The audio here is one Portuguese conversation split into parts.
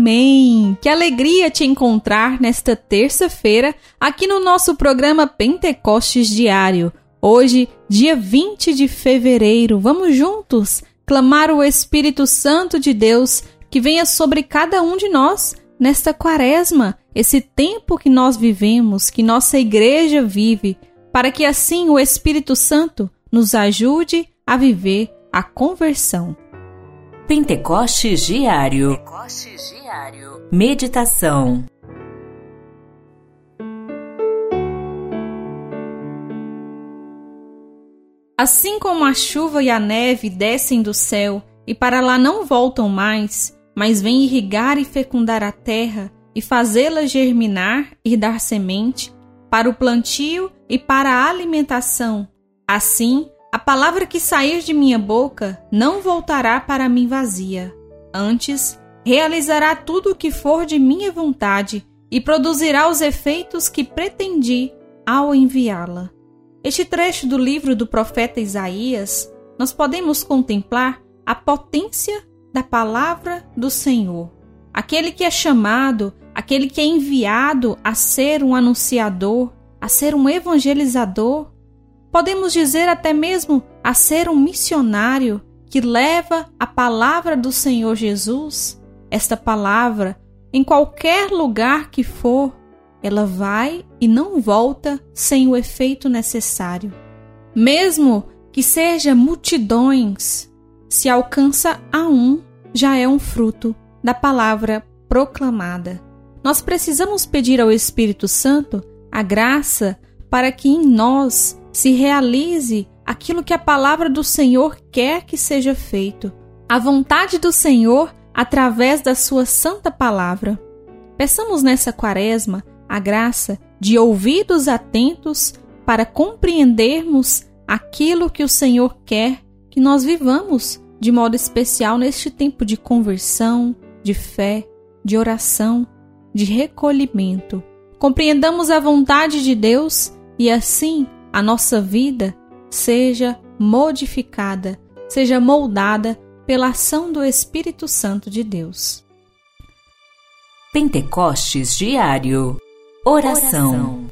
Amém! Que alegria te encontrar nesta terça-feira aqui no nosso programa Pentecostes Diário. Hoje, dia 20 de fevereiro, vamos juntos clamar o Espírito Santo de Deus que venha sobre cada um de nós nesta quaresma, esse tempo que nós vivemos, que nossa igreja vive, para que assim o Espírito Santo nos ajude a viver a conversão. Pentecostes Diário. Pentecostes Diário. Meditação. Assim como a chuva e a neve descem do céu e para lá não voltam mais, mas vêm irrigar e fecundar a terra e fazê-la germinar e dar semente para o plantio e para a alimentação, assim a palavra que sair de minha boca não voltará para mim vazia. Antes, realizará tudo o que for de minha vontade e produzirá os efeitos que pretendi ao enviá-la. Este trecho do livro do profeta Isaías, nós podemos contemplar a potência da palavra do Senhor. Aquele que é chamado, aquele que é enviado a ser um anunciador, a ser um evangelizador, Podemos dizer até mesmo a ser um missionário que leva a palavra do Senhor Jesus. Esta palavra, em qualquer lugar que for, ela vai e não volta sem o efeito necessário. Mesmo que seja multidões, se alcança a um, já é um fruto da palavra proclamada. Nós precisamos pedir ao Espírito Santo a graça para que em nós se realize aquilo que a palavra do Senhor quer que seja feito, a vontade do Senhor através da sua santa palavra. Peçamos nessa quaresma a graça de ouvidos atentos para compreendermos aquilo que o Senhor quer que nós vivamos de modo especial neste tempo de conversão, de fé, de oração, de recolhimento. Compreendamos a vontade de Deus e assim a nossa vida seja modificada, seja moldada pela ação do Espírito Santo de Deus. Pentecostes Diário Oração,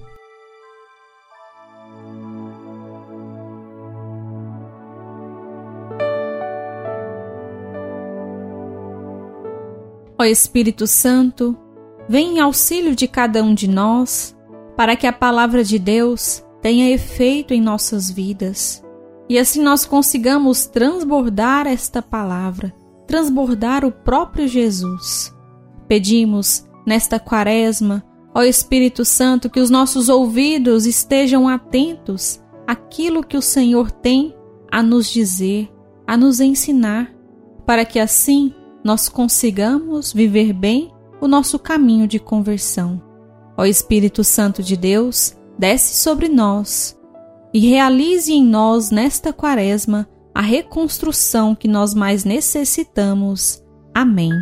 Ó Espírito Santo, vem em auxílio de cada um de nós, para que a palavra de Deus tenha efeito em nossas vidas e assim nós consigamos transbordar esta palavra, transbordar o próprio Jesus. Pedimos nesta quaresma, ó Espírito Santo, que os nossos ouvidos estejam atentos àquilo que o Senhor tem a nos dizer, a nos ensinar, para que assim nós consigamos viver bem o nosso caminho de conversão. Ó Espírito Santo de Deus, desce sobre nós e realize em nós nesta quaresma a reconstrução que nós mais necessitamos. Amém.